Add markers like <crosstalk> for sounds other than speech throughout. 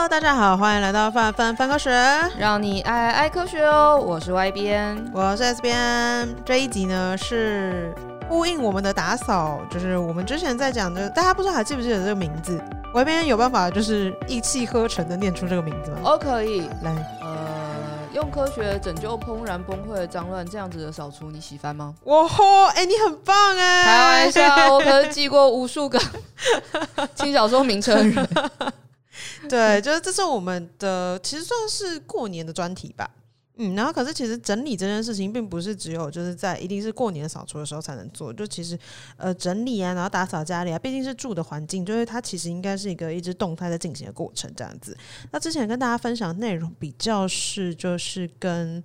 Hello，大家好，欢迎来到范范范科学，让你爱爱科学哦。我是 Y 编，我是 S 编。这一集呢是呼应我们的打扫，就是我们之前在讲的，大家不知道还记不记得这个名字？Y 边有办法就是一气呵成的念出这个名字吗？哦，可以。来，呃，用科学拯救怦然崩溃的脏乱，这样子的扫除，你喜欢吗？哇吼，哎，你很棒哎！开玩笑，我可是记过无数个 <laughs> 轻小说名称的人。<laughs> 对，就是这是我们的，其实算是过年的专题吧。嗯，然后可是其实整理这件事情，并不是只有就是在一定是过年扫除的时候才能做。就其实呃整理啊，然后打扫家里啊，毕竟是住的环境，就是它其实应该是一个一直动态在进行的过程这样子。那之前跟大家分享内容比较是就是跟。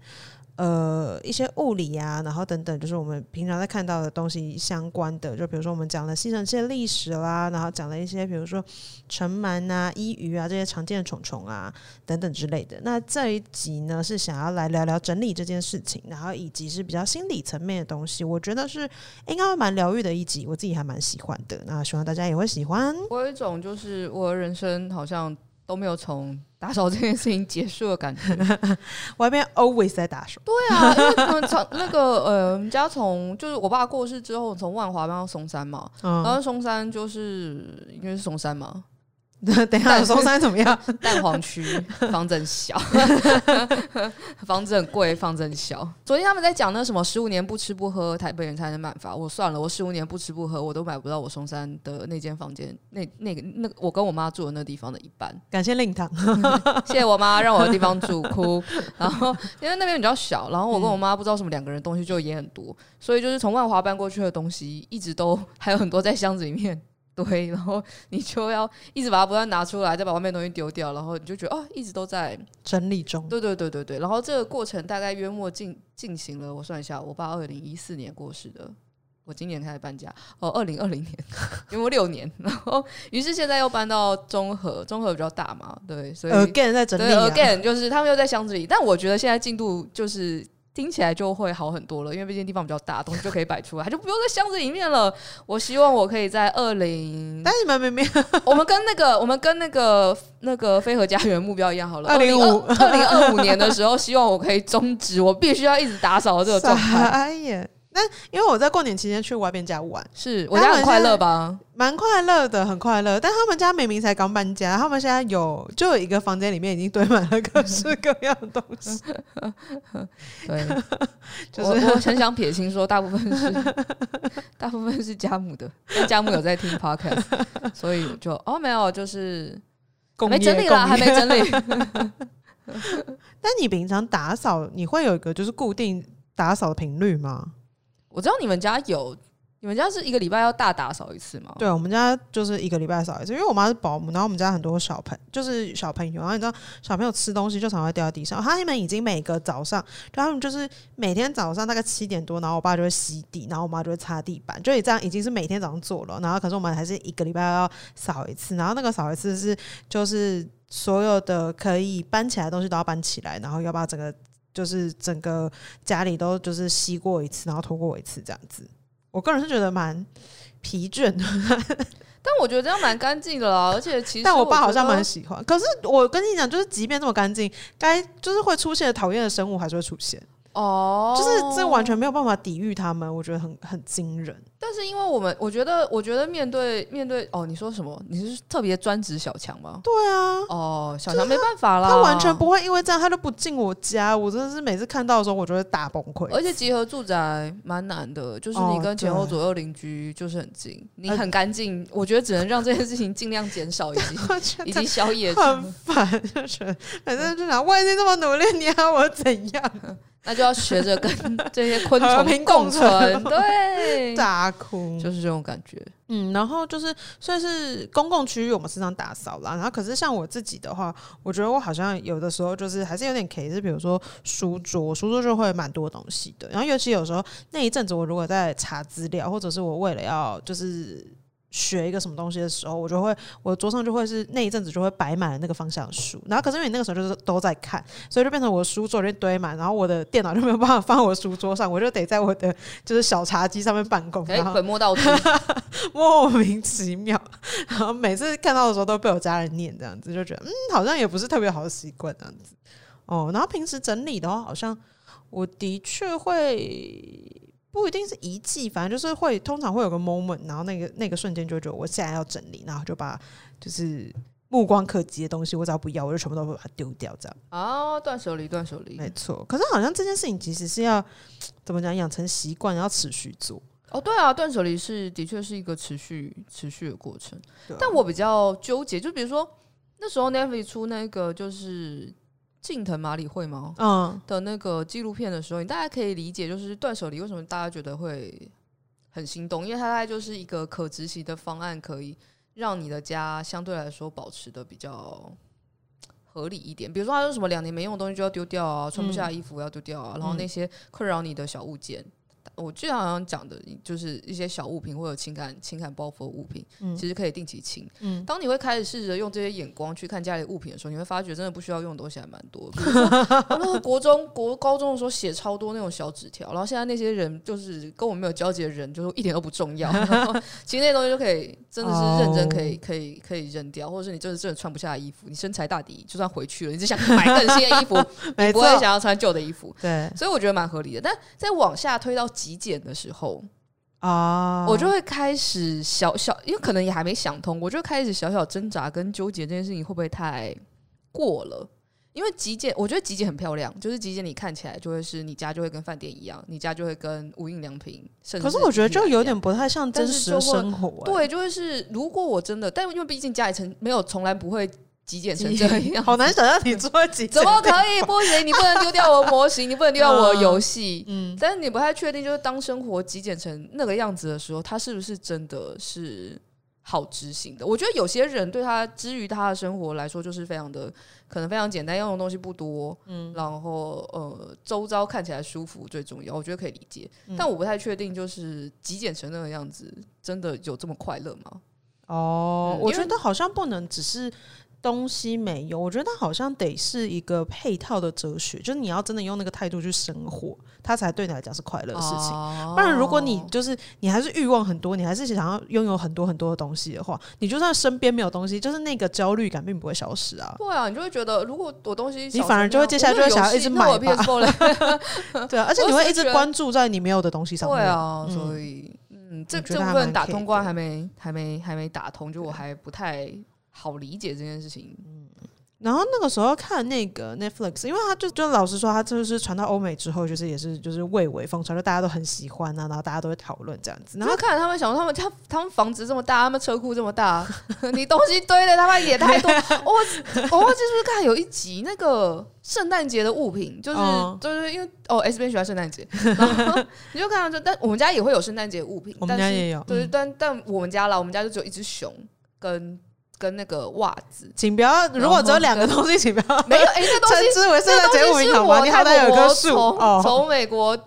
呃，一些物理啊，然后等等，就是我们平常在看到的东西相关的，就比如说我们讲了吸尘器的历史啦，然后讲了一些，比如说尘螨啊、衣鱼啊这些常见的虫虫啊等等之类的。那这一集呢，是想要来聊聊整理这件事情，然后以及是比较心理层面的东西，我觉得是应该会蛮疗愈的一集，我自己还蛮喜欢的。那希望大家也会喜欢。我有一种就是我的人生好像都没有从。打扫这件事情结束的感觉，<laughs> 外面 always 在打扫。对啊，因为我们从那个呃，我们家从就是我爸过世之后，从万华搬到松山嘛，嗯、然后松山就是因为是松山嘛。<laughs> 等一下，松山怎么样？<laughs> 蛋黄区房子很小，房子很贵，房子很小。昨天他们在讲那什么十五年不吃不喝，台北人才能满房。我算了，我十五年不吃不喝，我都买不到我松山的那间房间，那那个那个我跟我妈住的那地方的一半。感谢令堂，<laughs> 谢谢我妈让我的地方住哭。然后因为那边比较小，然后我跟我妈不知道什么两个人东西就也很多，所以就是从万华搬过去的东西一直都还有很多在箱子里面。对，然后 <laughs> 你就要一直把它不断拿出来，再把外面东西丢掉，然后你就觉得哦，一直都在整理中。对对对对对，然后这个过程大概约莫进进行了，我算一下，我爸二零一四年过世的，我今年开始搬家，哦，二零二零年，约莫六年，然后于是现在又搬到中和，中和比较大嘛，对，所以 again 在整理啊，again 就是他们又在箱子里，但我觉得现在进度就是。听起来就会好很多了，因为毕竟地方比较大，东西就可以摆出来，它就不用在箱子里面了。我希望我可以在二零，但你们明明 <laughs> 我们跟那个我们跟那个那个飞鹤家园目标一样好了，二零五二零二五年的时候，希望我可以终止我必须要一直打扫的这个状态。<laughs> 那因为我在过年期间去外边家玩，是我家很快乐吧？蛮快乐的，很快乐。但他们家明明才刚搬家，他们现在有就有一个房间里面已经堆满了各式各样的东西。<laughs> 对，<laughs> 就是我，我很想撇清说，大部分是 <laughs> 大部分是家母的，但家母有在听 podcast，所以就哦没有，就是业没整理啦，还没整理。但你平常打扫，你会有一个就是固定打扫的频率吗？我知道你们家有，你们家是一个礼拜要大打扫一次吗？对，我们家就是一个礼拜扫一次，因为我妈是保姆，然后我们家很多小朋就是小朋友，然后你知道小朋友吃东西就常会掉在地上，他们已经每个早上，他们就是每天早上大概七点多，然后我爸就会洗地，然后我妈就会擦地板，就这样已经是每天早上做了，然后可是我们还是一个礼拜要扫一次，然后那个扫一次是就是所有的可以搬起来的东西都要搬起来，然后要把整个。就是整个家里都就是吸过一次，然后拖过一次这样子。我个人是觉得蛮疲倦的，<laughs> 但我觉得这样蛮干净的啦。而且其实，但我爸好像蛮喜欢。可是我跟你讲，就是即便这么干净，该就是会出现讨厌的生物还是会出现。哦，就是这完全没有办法抵御他们，我觉得很很惊人。但是因为我们，我觉得，我觉得面对面对哦，你说什么？你是特别专职小强吗？对啊，哦，小强没办法啦，他完全不会因为这样，他都不进我家。我真的是每次看到的时候，我就会大崩溃。而且集合住宅蛮难的，就是你跟前后左右邻居就是很近，哦、你很干净，呃、我觉得只能让这件事情尽量减少，以及以及消业很烦，就是反正就想，我已经这么努力，你要我怎样？那就要学着跟 <laughs> 这些昆虫共存，对，<laughs> 大哭就是这种感觉。嗯，然后就是算是公共区域，我们时常打扫啦。然后可是像我自己的话，我觉得我好像有的时候就是还是有点 K，是比如说书桌，书桌就会蛮多东西的。然后尤其有时候那一阵子，我如果在查资料，或者是我为了要就是学一个什么东西的时候，我就会我桌上就会是那一阵子就会摆满了那个方向的书，然后可是因为你那个时候就是都在看，所以就变成我的书桌里面堆满，然后我的电脑就没有办法放我的书桌上，我就得在我的就是小茶几上面办公，哎，本末倒置，莫名其妙，然后每次看到的时候都被我家人念这样子，就觉得嗯好像也不是特别好的习惯这样子哦，然后平时整理的话，好像我的确会。不一定是一季，反正就是会，通常会有个 moment，然后那个那个瞬间就觉得我现在要整理，然后就把就是目光可及的东西，我只要不要，我就全部都会把它丢掉，这样。哦，断舍离，断舍离，没错。可是好像这件事情其实是要怎么讲，养成习惯，要持续做。哦，对啊，断舍离是的确是一个持续持续的过程。啊、但我比较纠结，就比如说那时候 Netflix 出那个就是。近藤麻里惠吗？嗯，的那个纪录片的时候，你大家可以理解，就是断舍离为什么大家觉得会很心动，因为它大概就是一个可执行的方案，可以让你的家相对来说保持的比较合理一点。比如说，它有什么两年没用的东西就要丢掉啊，穿不下衣服要丢掉啊，嗯、然后那些困扰你的小物件。我记得好像讲的，就是一些小物品或者情感情感包袱的物品，嗯、其实可以定期清。嗯，当你会开始试着用这些眼光去看家里的物品的时候，你会发觉真的不需要用的东西还蛮多。比如说，<laughs> 我那个国中、国高中的时候写超多那种小纸条，然后现在那些人就是跟我没有交集的人，就是一点都不重要。<laughs> 然后其实那些东西就可以真的是认真可以可以可以扔掉，或者是你真的真的穿不下的衣服，你身材大抵就算回去了，你只想买更新的衣服，<laughs> 你不会想要穿旧的衣服。对，所以我觉得蛮合理的。但再往下推到。极简的时候啊，我就会开始小小，因为可能也还没想通，我就开始小小挣扎跟纠结这件事情会不会太过了？因为极简，我觉得极简很漂亮，就是极简你看起来就会是你家就会跟饭店一样，你家就会跟无印良品，甚至可是我觉得就有点不太像真实的生活欸。对，就会是如果我真的，但因为毕竟家里曾没有从来不会。极简成这 <laughs> 样，好难想象你做极简。怎么可以？不行，你不能丢掉我的模型，你不能丢掉我的游戏。<laughs> 嗯，但是你不太确定，就是当生活极简成那个样子的时候，它是不是真的是好执行的？我觉得有些人对他之于他的生活来说，就是非常的可能非常简单，要用的东西不多，嗯，然后呃，周遭看起来舒服最重要。我觉得可以理解，嗯，但我不太确定，就是极简成那个样子，真的有这么快乐吗？哦，嗯，我觉得好像不能只是。东西没有，我觉得它好像得是一个配套的哲学，就是你要真的用那个态度去生活，它才对你来讲是快乐的事情。哦、不然，如果你就是你还是欲望很多，你还是想要拥有很多很多的东西的话，你就算身边没有东西，就是那个焦虑感并不会消失啊。对啊，你就会觉得，如果我东西，你反而就会接下来就会想要一直买吧。<laughs> 对啊，而且你会一直关注在你没有的东西上面。对啊，所以嗯，这这部分打通关还没还没还没打通，就我还不太。好理解这件事情，嗯，然后那个时候看那个 Netflix，因为他就就老实说，他就是传到欧美之后，就是也是就是蔚为风潮，就大家都很喜欢啊，然后大家都会讨论这样子。然后看他们想说，他们他他们房子这么大，他们车库这么大，<laughs> 你东西堆的他妈也太多。<laughs> 我我忘记是不是看有一集那个圣诞节的物品，就是、嗯、就是因为哦 S 边喜欢圣诞节，然后你就看到这，但我们家也会有圣诞节物品，我们家也有，对，但但我们家啦，我们家就只有一只熊跟。跟那个袜子，请不要。如果只有两个东西，请不要没有。哎，这东西称之为圣诞节物品好吗？你好歹有棵树，从从美国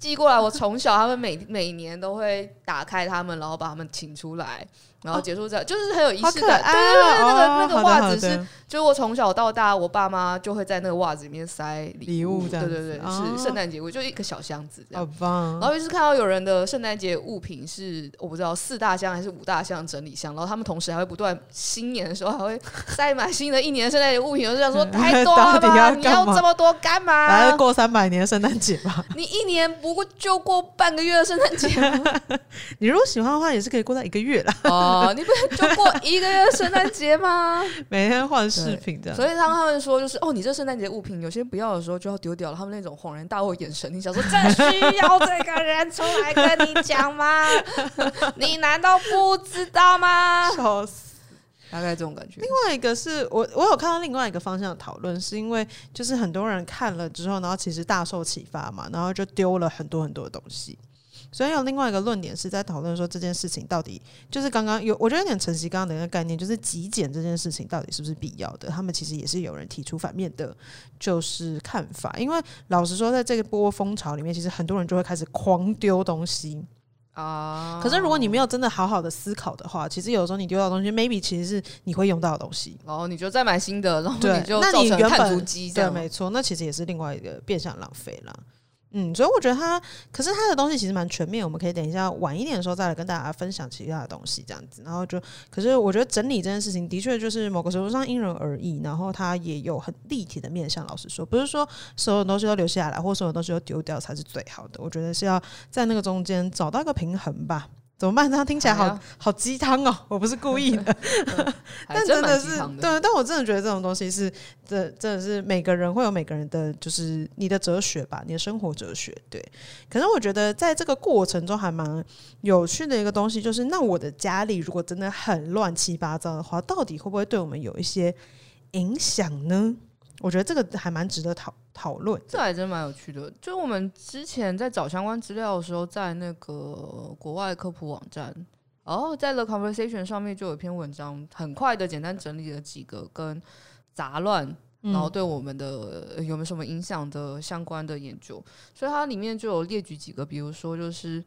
寄过来。我从小他们每每年都会打开他们，然后把他们请出来。然后结束这，就是很有仪式感。对对对，那个那个袜子是，就是我从小到大，我爸妈就会在那个袜子里面塞礼物。对对对，是圣诞节物，就一个小箱子这样。好棒！然后于是看到有人的圣诞节物品是我不知道四大箱还是五大箱整理箱，然后他们同时还会不断新年的时候还会塞满新的一年圣诞节物品。我就想说 <laughs> 太多了吧？你要这么多干嘛？来过三百年圣诞节吧？你一年不过就过半个月的圣诞节。<laughs> <laughs> 你如果喜欢的话，也是可以过到一个月了。哦，你不是就过 <laughs> 一个月圣诞节吗？每天换饰品这样，所以他们他们说就是哦，你这圣诞节物品有些不要的时候就要丢掉了。他们那种恍然大悟眼神，你想说这需要这个人出来跟你讲吗？<laughs> 你难道不知道吗？笑死！大概这种感觉。另外一个是我我有看到另外一个方向的讨论，是因为就是很多人看了之后，然后其实大受启发嘛，然后就丢了很多很多的东西。所以有另外一个论点是在讨论说，这件事情到底就是刚刚有，我觉得有点承袭刚刚的一个概念，就是极简这件事情到底是不是必要的？他们其实也是有人提出反面的，就是看法。因为老实说，在这个波风潮里面，其实很多人就会开始狂丢东西。啊。可是如果你没有真的好好的思考的话，其实有时候你丢到东西，maybe 其实是你会用到的东西。然后你就再买新的，然后你就那你造成原本碳足迹，对，没错，那其实也是另外一个变相浪费啦。嗯，所以我觉得他，可是他的东西其实蛮全面，我们可以等一下晚一点的时候再来跟大家分享其他的东西，这样子。然后就，可是我觉得整理这件事情的确就是某个程度上因人而异，然后他也有很立体的面向。老实说，不是说所有东西都留下来，或所有东西都丢掉才是最好的。我觉得是要在那个中间找到一个平衡吧。怎么办？这样听起来好、啊、好鸡汤哦！<laughs> 我不是故意的，嗯、<laughs> <laughs> 但真的是对。但我真的觉得这种东西是，这真的是每个人会有每个人的，就是你的哲学吧，你的生活哲学。对。可是我觉得在这个过程中还蛮有趣的一个东西，就是那我的家里如果真的很乱七八糟的话，到底会不会对我们有一些影响呢？我觉得这个还蛮值得讨讨论，这还真蛮有趣的。就我们之前在找相关资料的时候，在那个国外科普网站，然后在 The Conversation 上面就有一篇文章，很快的简单整理了几个跟杂乱，然后对我们的有没有什么影响的相关的研究。所以它里面就有列举几个，比如说就是。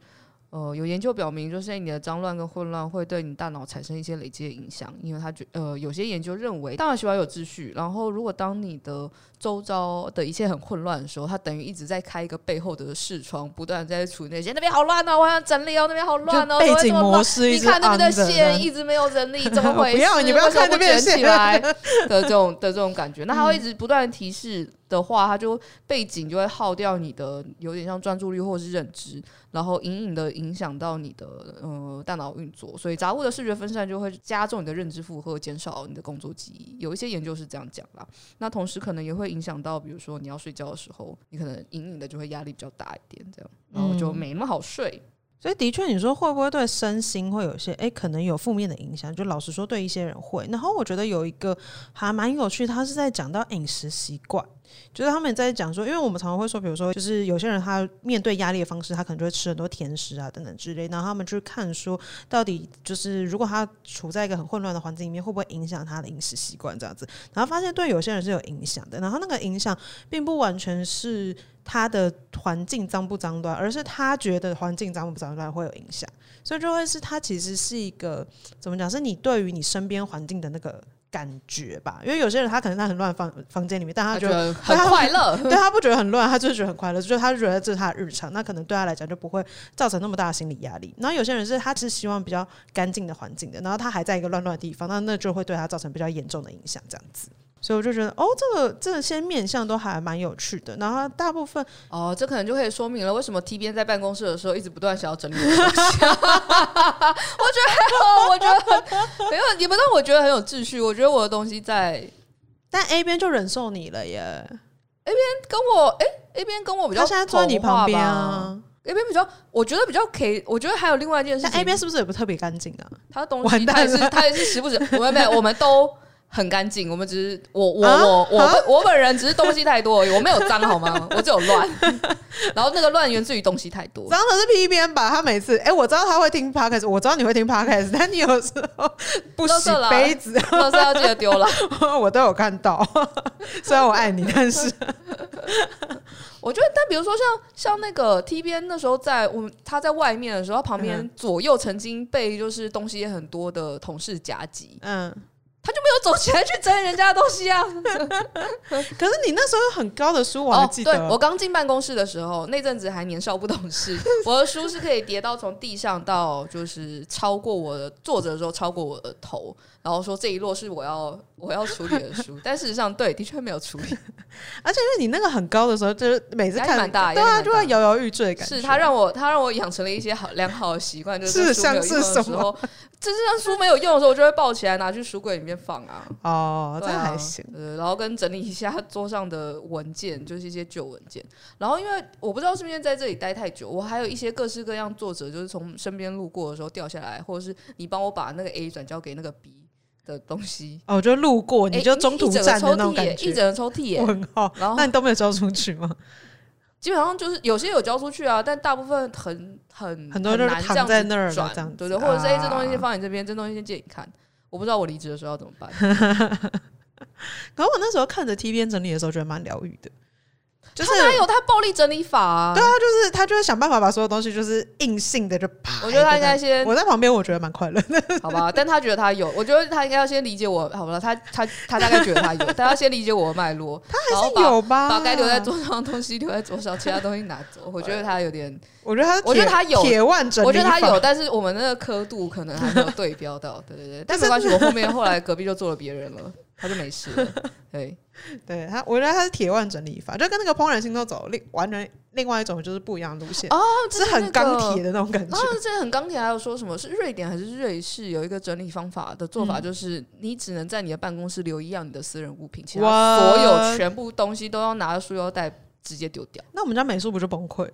呃，有研究表明，就是你的脏乱跟混乱会对你大脑产生一些累积的影响，因为他觉呃，有些研究认为，大脑喜欢有秩序，然后如果当你的周遭的一切很混乱的时候，它等于一直在开一个背后的视窗，不断在处理那些那边好乱哦，我想整理哦，那边好乱哦，背景模式你看那边的线一直没有整理，怎么 <laughs> 回事？不要，你不要看那边卷起来 <laughs> 的这种的这种感觉，那它会一直不断提示。的话，它就背景就会耗掉你的，有点像专注力或者是认知，然后隐隐的影响到你的呃大脑运作，所以杂物的视觉分散就会加重你的认知负荷，减少你的工作记忆。有一些研究是这样讲啦。那同时可能也会影响到，比如说你要睡觉的时候，你可能隐隐的就会压力比较大一点，这样，然后就没那么好睡。所以的确，你说会不会对身心会有些诶，可能有负面的影响？就老实说，对一些人会。然后我觉得有一个还蛮有趣，他是在讲到饮食习惯，就是他们在讲说，因为我们常常会说，比如说，就是有些人他面对压力的方式，他可能就会吃很多甜食啊等等之类。然后他们去看说，到底就是如果他处在一个很混乱的环境里面，会不会影响他的饮食习惯这样子？然后发现对有些人是有影响的。然后那个影响并不完全是。他的环境脏不脏乱，而是他觉得环境脏不脏乱会有影响，所以就会是他其实是一个怎么讲？是你对于你身边环境的那个感觉吧？因为有些人他可能在很乱房房间里面，但他觉得很快乐，对他不觉得很乱，他就是觉得很快乐，就他觉得这是他的日常，那可能对他来讲就不会造成那么大的心理压力。然后有些人是他是希望比较干净的环境的，然后他还在一个乱乱的地方，那那就会对他造成比较严重的影响，这样子。所以我就觉得，哦，这个这些面相都还蛮有趣的。然后大部分，哦，这可能就可以说明了为什么 T 边在办公室的时候一直不断想要整理东西。<laughs> 我觉得，我觉得没有，也不但我觉得很有秩序。我觉得我的东西在，但 A 边就忍受你了耶。A 边跟我，哎，A 边跟我比较，他现在坐在你旁边啊。A 边比较，我觉得比较可以。我觉得还有另外一件事情，但 A 边是不是也不特别干净啊？他的东西，他也是，他也是时不时，我们没有，我们都。很干净，我们只是我我我我我我本人只是东西太多而已，我没有脏好吗？<laughs> 我只有乱，然后那个乱源自于东西太多。脏的是 P 编吧？他每次哎、欸，我知道他会听 Podcast，我知道你会听 Podcast，但你有时候 <laughs> 不洗杯子，<laughs> 都是要记得丢了，我都有看到。虽然我爱你，但是我觉得，但比如说像像那个 T 编那时候在我们他在外面的时候，旁边左右曾经被就是东西也很多的同事夹击，嗯。他就没有走起来去整理人家的东西啊！<laughs> 可是你那时候很高的书，我还记得。哦、对，我刚进办公室的时候，那阵子还年少不懂事，<laughs> 我的书是可以叠到从地上到就是超过我的坐着的时候超过我的头。然后说这一摞是我要我要处理的书，<laughs> 但事实上对，的确没有处理。而且因为你那个很高的时候，就是每次看蛮大，对啊，就会摇摇欲坠的感觉。是他让我他让我养成了一些好良好的习惯，就是书没有用的时候，就是像书没有用的时候，我就会抱起来拿去书柜里面放啊。哦，这还行。呃，然后跟整理一下桌上的文件，就是一些旧文件。然后因为我不知道是不是在这里待太久，我还有一些各式各样作者，就是从身边路过的时候掉下来，或者是你帮我把那个 A 转交给那个 B。的东西哦，就路过，你就中途站的那种感觉，一整个抽屉耶，很好。<laughs> 然后那你都没有交出去吗？基本上就是有些有交出去啊，但大部分很很很多人躺在那儿转，对对，或者是哎，这东西先放你这边，这东西先借你看。我不知道我离职的时候要怎么办。<laughs> 可是我那时候看着 T 边整理的时候，觉得蛮疗愈的。就是他有他暴力整理法啊，对啊，就是他就是想办法把所有东西就是硬性的就啪。我觉得他应该先我在旁边，我觉得蛮快乐的，好吧？但他觉得他有，我觉得他应该要先理解我，好了，他他他大概觉得他有，他要先理解我的脉络，<laughs> 他还是有吧？把该留在桌上的东西留在桌上，其他东西拿走。我觉得他有点，<laughs> 我觉得他，我觉得他有铁腕整理，我觉得他有，但是我们那个刻度可能还没有对标到，对对对。<laughs> 但没关系，我后面后来隔壁就做了别人了，他就没事了，<laughs> 对。对他，我觉得他是铁腕整理法，就跟那个怦然心动走另完全另外一种就是不一样的路线哦，是很钢铁的那种感觉。这很钢铁，还有说什么是瑞典还是瑞士有一个整理方法的做法，就是你只能在你的办公室留一样你的私人物品，其他所有全部东西都要拿着束腰带直接丢掉。那我们家美术不就崩溃？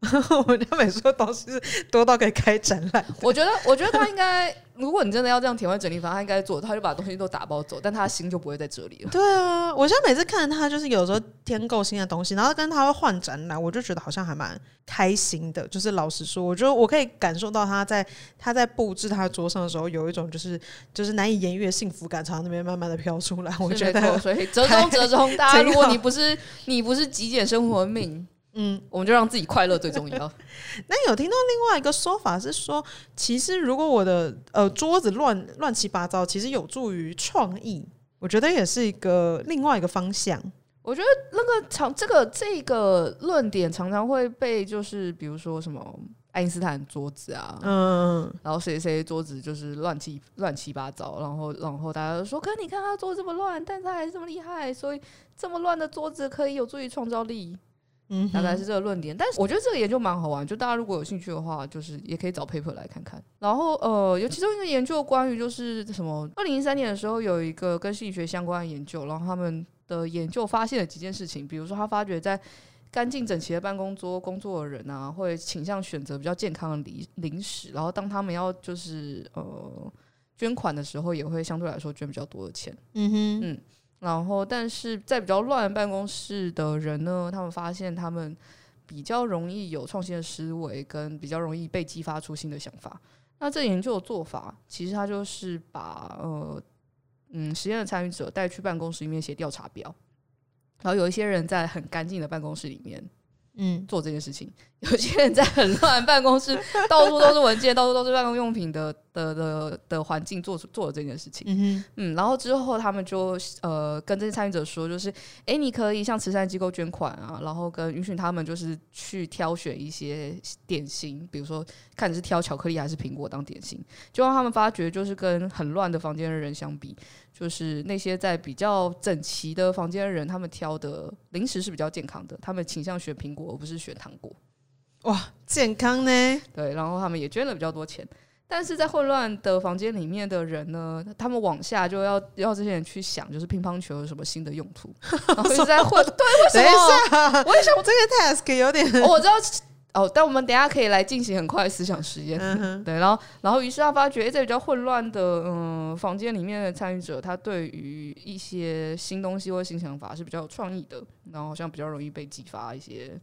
<laughs> 我们家美术的东西是多到可以开展览。我觉得，我觉得他应该，如果你真的要这样填完整理法，他应该做，他就把东西都打包走，但他的心就不会在这里了。对啊，我现在每次看他，就是有时候添购新的东西，然后跟他会换展览，我就觉得好像还蛮开心的。就是老实说，我觉得我可以感受到他在他在布置他桌上的时候，有一种就是就是难以言喻的幸福感，从那边慢慢的飘出来。我觉得，所以折中折中，<laughs> 大家 <laughs> 如果你不是你不是极简生活命。嗯，我们就让自己快乐最重要。<laughs> 那有听到另外一个说法是说，其实如果我的呃桌子乱乱七八糟，其实有助于创意。我觉得也是一个另外一个方向。我觉得那个常这个这个论点常常会被就是比如说什么爱因斯坦桌子啊，嗯，然后谁谁桌子就是乱七乱七八糟，然后然后大家都说，可你看他桌子这么乱，但他还是这么厉害，所以这么乱的桌子可以有助于创造力。嗯，大概是这个论点，但是我觉得这个研究蛮好玩，就大家如果有兴趣的话，就是也可以找 paper 来看看。然后呃，有其中一个研究关于就是什么，二零一三年的时候有一个跟心理学相关的研究，然后他们的研究发现了几件事情，比如说他发觉在干净整齐的办公桌工作的人啊，会倾向选择比较健康的零零食，然后当他们要就是呃捐款的时候，也会相对来说捐比较多的钱。嗯哼，嗯。然后，但是在比较乱办公室的人呢，他们发现他们比较容易有创新的思维，跟比较容易被激发出新的想法。那这研究的做法，其实他就是把呃嗯实验的参与者带去办公室里面写调查表，然后有一些人在很干净的办公室里面。嗯，做这件事情，<laughs> 有些人在很乱办公室，<laughs> 到处都是文件，到处都是办公用品的的的的环境做做了这件事情。嗯，嗯然后之后他们就呃跟这些参与者说，就是哎，你可以向慈善机构捐款啊，然后跟允许他们就是去挑选一些点心，比如说看你是挑巧克力还是苹果当点心，就让他们发觉，就是跟很乱的房间的人相比。就是那些在比较整齐的房间的人，他们挑的零食是比较健康的，他们倾向选苹果而不是选糖果。哇，健康呢？对，然后他们也捐了比较多钱。但是在混乱的房间里面的人呢，他们往下就要要这些人去想，就是乒乓球有什么新的用途，<laughs> 然后一直在混。对，为什么？我也想，我这个 task 有点，我知道。哦，但我们等一下可以来进行很快的思想实验，嗯、<laughs> 对，然后，然后，于是他发觉，在比较混乱的嗯房间里面的参与者，他对于一些新东西或新想法是比较有创意的，然后好像比较容易被激发一些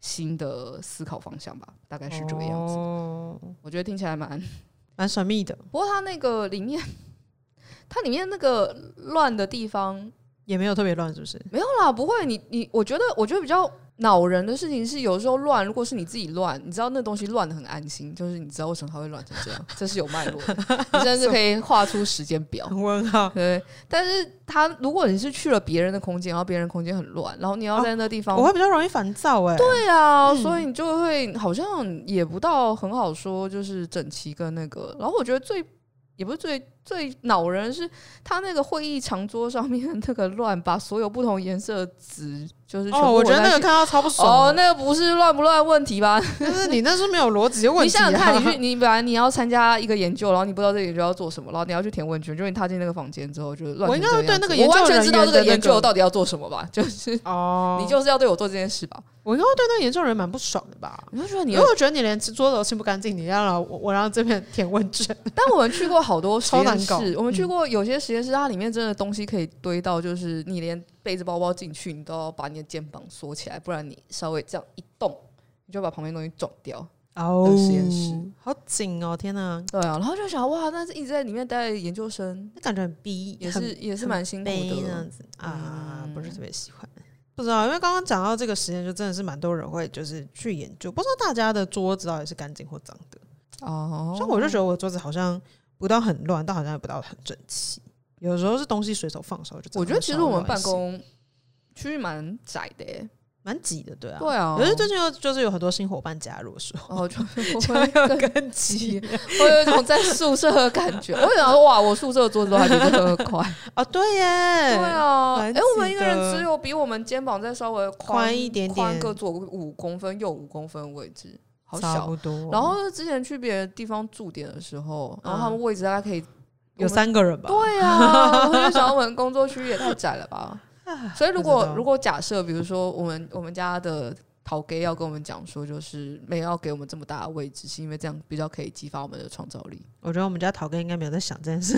新的思考方向吧，大概是这个样子。哦、我觉得听起来蛮 <laughs> 蛮神秘的。不过它那个里面，它里面那个乱的地方也没有特别乱，是不是？没有啦，不会。你你，我觉得，我觉得比较。恼人的事情是，有时候乱，如果是你自己乱，你知道那东西乱的很安心，就是你知道为什么它会乱成这样，这是有脉络的，<laughs> 你甚至可以画出时间表。问号。对，但是他如果你是去了别人的空间，然后别人空间很乱，然后你要在那地方，哦、我会比较容易烦躁哎。对啊，嗯、所以你就会好像也不到很好说，就是整齐跟那个。然后我觉得最也不是最最恼人，是他那个会议长桌上面那个乱，把所有不同颜色的纸。就是哦，我觉得那个看到超不爽哦，那个不是乱不乱问题吧？<laughs> 就是你那是没有逻辑的问题、啊。你想想看，你去 <laughs> 你本来你要参加一个研究，然后你不知道这个研究要做什么，然后你要去填问卷，就是你踏进那个房间之后就乱。我应该对那个我完全知道这个研究到底要做什么吧？就是哦，你就是要对我做这件事吧？我应该对那个研究人蛮不爽的吧？你会觉得你，因为我觉得你连桌子都清不干净，你要让我我让这边填问卷。<laughs> 但我们去过好多实验室，我们去过有些实验室，它里面真的东西可以堆到，就是你连。背着包包进去，你都要把你的肩膀缩起来，不然你稍微这样一动，你就把旁边东西撞掉。哦，实验室好紧哦！天哪，对啊，然后就想哇，那是一直在里面待研究生，那感觉很逼，也是也是蛮辛苦的这样子啊，不是特别喜欢。不知道，因为刚刚讲到这个实验，就真的是蛮多人会就是去研究，不知道大家的桌子到底是干净或脏的哦。所以我就觉得我的桌子好像不到很乱，但好像也不到很整齐。有时候是东西随手放的时候，就我觉得其实我们办公区域蛮窄的耶。蛮挤的，对啊，对啊。可是最近又就是有很多新伙伴加入的时候，哦，就 <laughs> 会更挤，<laughs> 我有一种在宿舍的感觉。我想说，哇，我宿舍的桌子都还比这个快啊！<laughs> 对耶，对啊。哎，我们一个人只有比我们肩膀再稍微宽一点点，宽个左五公分，右五公分位置，好小。不多。然后之前去别的地方驻点的时候，然后他们位置大概可以有三个人吧？对啊，我就想我们工作区域也太窄了吧。所以，如果如果假设，比如说我们我们家的陶哥要跟我们讲说，就是没有要给我们这么大的位置，是因为这样比较可以激发我们的创造力。我觉得我们家陶哥应该没有在想这件事。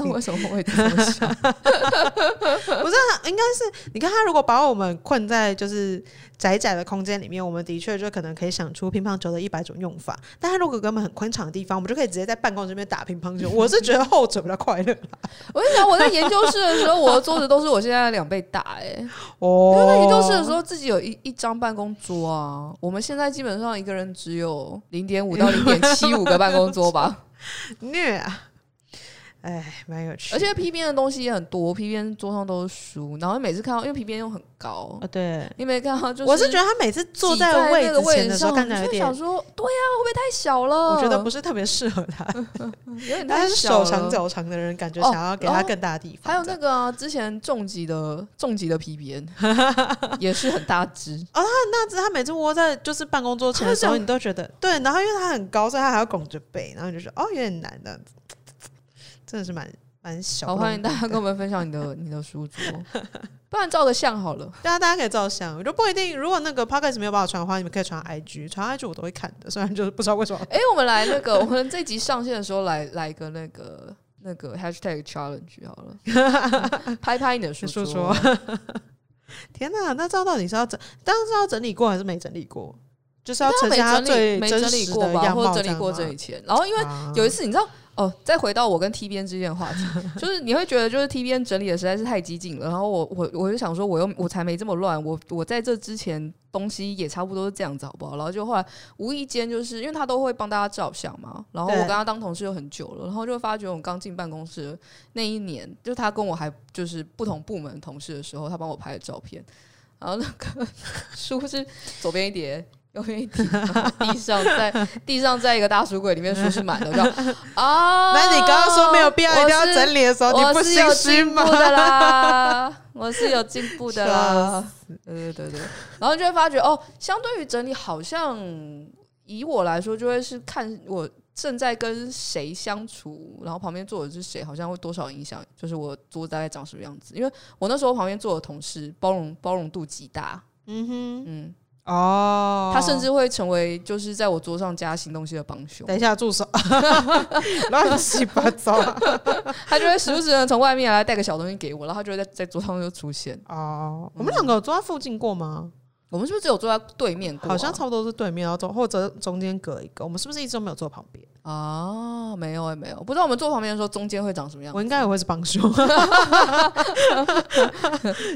那为什么会这么想？<laughs> 不是，应该是你看他如果把我们困在就是。窄窄的空间里面，我们的确就可能可以想出乒乓球的一百种用法。但他如果给我们很宽敞的地方，我们就可以直接在办公室里面打乒乓球。我是觉得后者比较快乐。<laughs> 我跟你讲，我在研究室的时候，我的桌子都是我现在的两倍大哎、欸。<laughs> 哦，因为在研究室的时候，自己有一一张办公桌啊。我们现在基本上一个人只有零点五到 <laughs> 零点七五个办公桌吧。虐啊！哎，蛮有趣，而且皮鞭的东西也很多，皮鞭桌上都是书，然后每次看到，因为皮鞭又很高啊，对，你没看到？就是我是觉得他每次坐在位置前的时候，看起来有点想说，对呀、啊，会不会太小了？我觉得不是特别适合他，<laughs> 有点太小了。手长脚长的人，感觉想要给他更大的地方。还有那个、啊、之前重疾的重疾的皮鞭，<laughs> 也是很大只哦，他很大只，他每次窝在就是办公桌前的时候，你都觉得对，然后因为他很高，所以他还要拱着背，然后你就说哦，有点难这样子，真的是蛮。蛮小，好欢迎大家跟我们分享你的 <laughs> 你的书桌，<laughs> 不然照个相好了。大家大家可以照相，我就不一定。如果那个 podcast 没有办法传的话，你们可以传 IG，传 IG 我都会看的。虽然就是不知道为什么。哎、欸，我们来那个，我们这集上线的时候来来一个那个那个 hashtag challenge 好了，<laughs> 拍拍你的书桌。天哪，那照到底是要整？当时要整理过还是没整理过？就是要呈现他最没整理过吧，或者整理过这一切。然后因为有一次，你知道。哦，再回到我跟 T 编之间的话题，<laughs> 就是你会觉得就是 T 编整理的实在是太激进了，然后我我我就想说，我又我才没这么乱，我我在这之前东西也差不多是这样子，好不好？然后就后来无意间就是因为他都会帮大家照相嘛，然后我跟他当同事又很久了，然后就发觉我刚进办公室那一年，就他跟我还就是不同部门同事的时候，他帮我拍的照片，然后那个 <laughs> 书是左边一叠。有一点，地上在地上在一个大书柜里面，书是满的。我说哦，<laughs> 那你刚刚说没有必要一定要整理的时候，你不是有进步的啦？我是有进步的啦。对对对对，然后就会发觉哦，相对于整理，好像以我来说，就会是看我正在跟谁相处，然后旁边坐的是谁，好像会多少影响，就是我桌子大概长什么样子。因为我那时候旁边坐的同事包容包容度极大。嗯哼，嗯。哦，他甚至会成为就是在我桌上加新东西的帮凶。等一下，住手！<laughs> 乱七八糟。<laughs> 他就会时不时的从外面来带个小东西给我，然后他就会在在桌上就出现。哦，我们两个有坐在附近过吗？我们是不是只有坐在对面过？好像差不多是对面，然后中或者中间隔一个。我们是不是一直都没有坐旁边？啊，没有也没有，不知道我们坐旁边的时候中间会长什么样。我应该也会是帮凶。<laughs>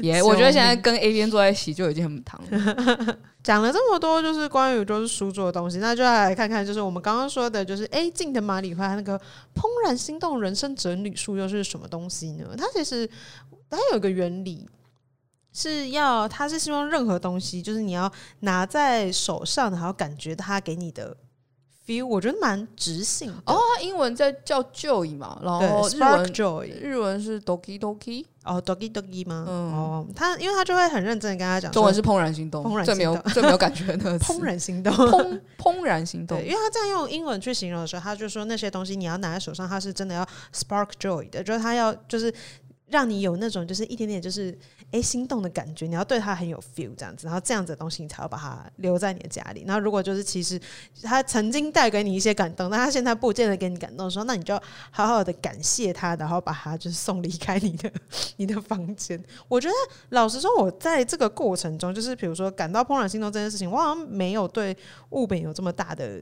耶，我觉得现在跟 A 编坐在一起就已经很糖了。<laughs> 讲了这么多，就是关于就是书桌的东西，那就来看看，就是我们刚刚说的，就是哎，近藤麻里花那个《怦然心动人生整理术》又是什么东西呢？它其实它有一个原理，是要它是希望任何东西，就是你要拿在手上，然后感觉它给你的 feel，我觉得蛮直性的。哦，英文在叫 joy 嘛，然后日文 joy，日文是 doki doki。哦，doki doki 吗？嗯、哦，他因为他就会很认真的跟他讲，中文是怦然心动，怦然最没有 <laughs> 最没有感觉的怦然心动，怦怦然心动。对，因为他这样用英文去形容的时候，他就说那些东西你要拿在手上，他是真的要 spark joy 的，就是他要就是。让你有那种就是一点点就是诶心动的感觉，你要对他很有 feel 这样子，然后这样子的东西你才要把它留在你的家里。然后如果就是其实他曾经带给你一些感动，但他现在不见得给你感动的时候，那你就好好的感谢他，然后把他就是送离开你的 <laughs> 你的房间。我觉得老实说，我在这个过程中，就是比如说感到怦然心动这件事情，我好像没有对物品有这么大的。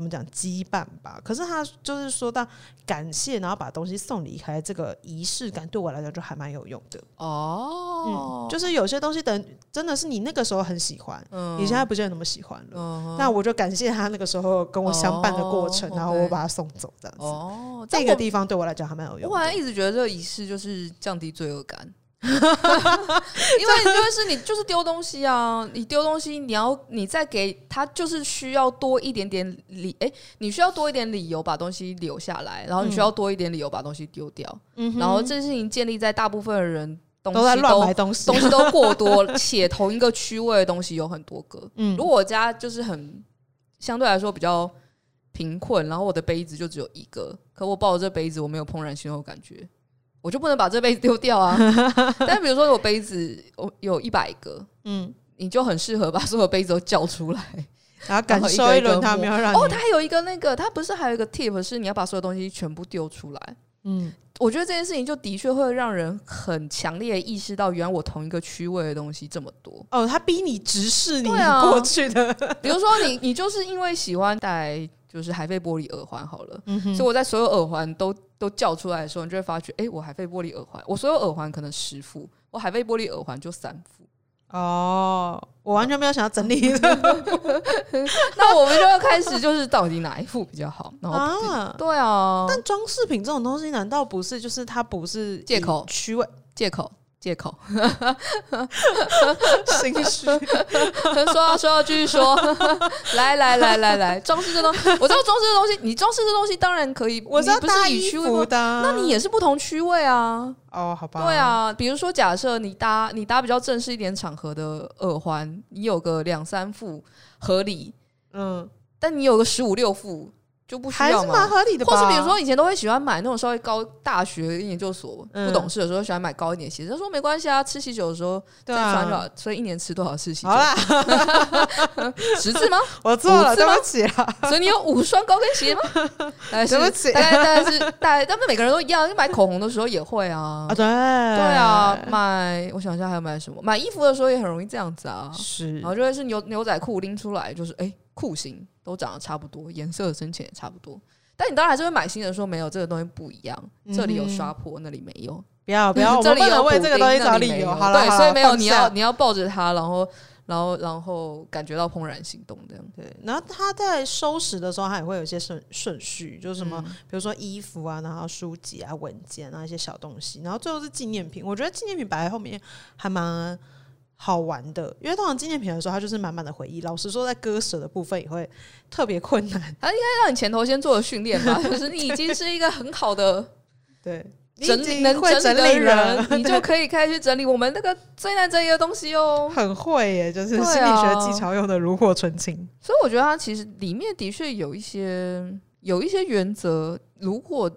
怎么讲羁绊吧。可是他就是说到感谢，然后把东西送离开，这个仪式感对我来讲就还蛮有用的哦、嗯。就是有些东西等真的是你那个时候很喜欢，嗯、你现在不见得那么喜欢了。嗯、那我就感谢他那个时候跟我相伴的过程，哦、然后我把他送走这样子。哦，这个地方对我来讲还蛮有用的。我好像一直觉得这个仪式就是降低罪恶感。<laughs> 因为你就是你就是丢东西啊，你丢东西，你要你再给他，就是需要多一点点理，哎、欸，你需要多一点理由把东西留下来，然后你需要多一点理由把东西丢掉，嗯、然后这件事情建立在大部分的人东西都，都在乱买东西，东西都过多，且同一个区位的东西有很多个。<laughs> 嗯，如果我家就是很相对来说比较贫困，然后我的杯子就只有一个，可我抱着这杯子，我没有怦然心动的感觉。我就不能把这杯子丢掉啊！<laughs> 但比如说我杯子我有一百个，嗯，你就很适合把所有杯子都叫出来，<laughs> 然后感受一轮他没有让哦，他还有一个那个，他不是还有一个 tip 是你要把所有东西全部丢出来。嗯，我觉得这件事情就的确会让人很强烈的意识到，原来我同一个区位的东西这么多。哦，他逼你直视你过去的，比如说你你就是因为喜欢戴。就是海飞玻璃耳环好了，嗯、哼所以我在所有耳环都都叫出来的时候，你就会发觉，哎、欸，我海飞玻璃耳环，我所有耳环可能十副，我海飞玻璃耳环就三副。哦，我完全没有想要整理的。<laughs> 那我们就要开始，就是到底哪一副比较好？然后啊，对啊。但装饰品这种东西，难道不是就是它不是借口虚伪借口？借口，心虚。<laughs> 说要说要继续说，<laughs> 来来来来来，装饰这东西，我知道装饰这东西，你装饰这东西当然可以，我知道搭衣服的，那你也是不同区位啊。哦，好吧。对啊，比如说假设你搭你搭比较正式一点场合的耳环，你有个两三副合理，嗯，但你有个十五六副。就不需要吗？还是蛮合理的吧。或是比如说，以前都会喜欢买那种稍微高大学研究所不懂事的时候，喜欢买高一点鞋子。他说没关系啊，吃喜酒的时候再穿就好。所以一年吃多少次喜酒？十次吗？我错了，对不起啊。所以你有五双高跟鞋吗？<laughs> 对不起，大概大概是大概，但是每个人都一样。就买口红的时候也会啊。啊，对，对啊，买我想一下还有买什么？买衣服的时候也很容易这样子啊。是，然后就会是牛牛仔裤拎出来，就是哎。裤型都长得差不多，颜色深浅也差不多，但你当然还是会买新的，说没有这个东西不一样，嗯、这里有刷破，那里没有。不要 <laughs> 不要，这里有为这个东西找理由。好了，对，所以没有，你要你要抱着它，然后然后然后感觉到怦然心动这样。对，然后他在收拾的时候，他也会有一些顺顺序，就是什么，嗯、比如说衣服啊，然后书籍啊、文件啊一些小东西，然后最后是纪念品。我觉得纪念品摆在后面还蛮。好玩的，因为通常纪念品的时候，它就是满满的回忆。老实说，在割舍的部分也会特别困难。<laughs> 它应该让你前头先做了训练吧，<laughs> 就是你已经是一个很好的对整理能整理人，你就 <laughs> 可以开始去整理我们那个最难整理的东西哦。很会耶，就是心理学技巧用的炉火纯青。啊、所以我觉得它其实里面的确有一些有一些原则，如果。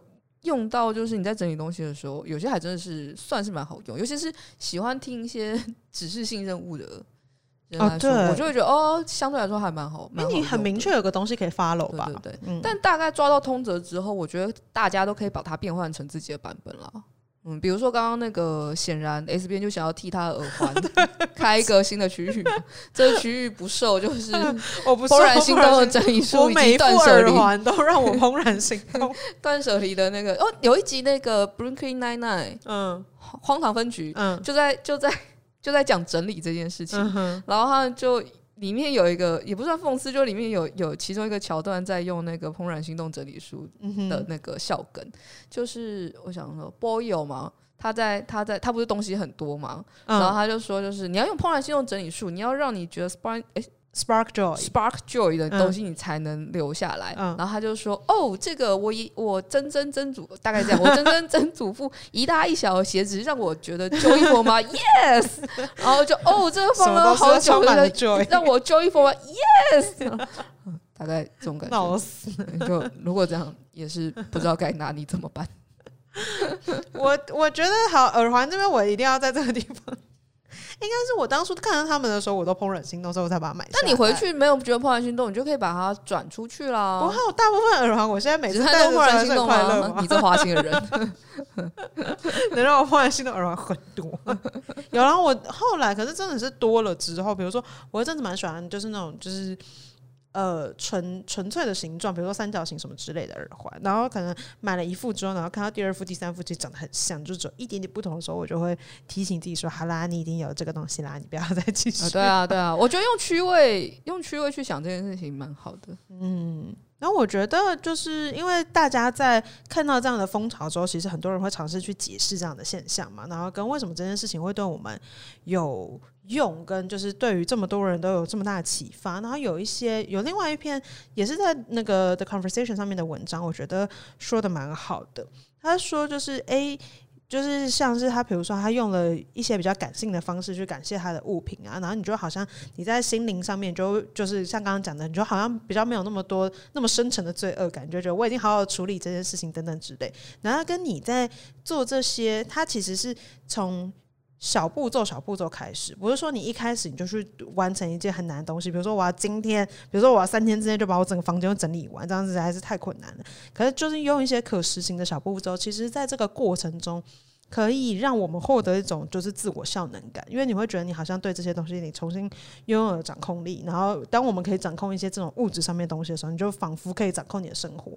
用到就是你在整理东西的时候，有些还真的是算是蛮好用，尤其是喜欢听一些指示性任务的人来说，哦、我就会觉得哦，相对来说还蛮好。因为你很明确有个东西可以 follow 吧？对对对。嗯、但大概抓到通则之后，我觉得大家都可以把它变换成自己的版本了。嗯，比如说刚刚那个，显然 S 边就想要替他的耳 <laughs> 环开一个新的区域，<laughs> 这个区域不受就是 <laughs> 我不怦然心动的整理术，我每一副耳环都让我怦然心动。断舍离的那个哦，有一集那个 Brooklyn Nine-Nine，嗯，荒唐分局，嗯，就在就在就在讲整理这件事情，嗯、然后他就。里面有一个也不算讽刺，就里面有有其中一个桥段在用那个《怦然心动整理术》的那个笑梗，嗯、就是我想说，Boyle 嘛，他在他在他不是东西很多嘛，嗯、然后他就说，就是你要用《怦然心动整理术》，你要让你觉得 spring 哎。Spark joy, spark joy 的东西你才能留下来。嗯、然后他就说：“哦，这个我一我曾曾曾祖大概这样，我曾曾曾祖父一大一小的鞋子让我觉得 joyful 吗？<laughs> Yes。然后就哦，这个放了好久的 joy 让我 joyful 吗？Yes。<laughs> 大概这种感觉。闹死！就如果这样也是不知道该拿你怎么办。<laughs> 我我觉得好耳环这边我一定要在这个地方。”应该是我当初看到他们的时候，我都怦然心动，所以我才把它买下来。那你回去没有觉得怦然心动，你就可以把它转出去啦。我还有大部分耳环，我现在每次戴都怦然心动吗？你这花心的人，<laughs> 能让我怦然心动耳环很多。有，然后我后来可是真的是多了之后，比如说我一阵子蛮喜欢，就是那种就是呃纯纯粹的形状，比如说三角形什么之类的耳环，然后可能买了一副之后，然后看到第二副、第三副其实长得很像，就只有一点点不同的时候，我就会提醒自己说：“好啦，你已经有这个东西啦，你不要再继续。”对啊，对啊，我觉得用趣味、用趣味去想这件事情蛮好的。嗯。然后我觉得，就是因为大家在看到这样的风潮之后，其实很多人会尝试去解释这样的现象嘛，然后跟为什么这件事情会对我们有用，跟就是对于这么多人都有这么大的启发。然后有一些有另外一篇也是在那个 The Conversation 上面的文章，我觉得说的蛮好的。他说就是 A。就是像是他，比如说他用了一些比较感性的方式去感谢他的物品啊，然后你就好像你在心灵上面就就是像刚刚讲的，你就好像比较没有那么多那么深沉的罪恶感，就觉得我已经好好处理这件事情等等之类。然后跟你在做这些，他其实是从小步骤小步骤开始，不是说你一开始你就去完成一件很难的东西，比如说我要今天，比如说我要三天之内就把我整个房间都整理完，这样子还是太困难了。可是就是用一些可实行的小步骤，其实在这个过程中。可以让我们获得一种就是自我效能感，因为你会觉得你好像对这些东西你重新拥有了掌控力。然后，当我们可以掌控一些这种物质上面东西的时候，你就仿佛可以掌控你的生活。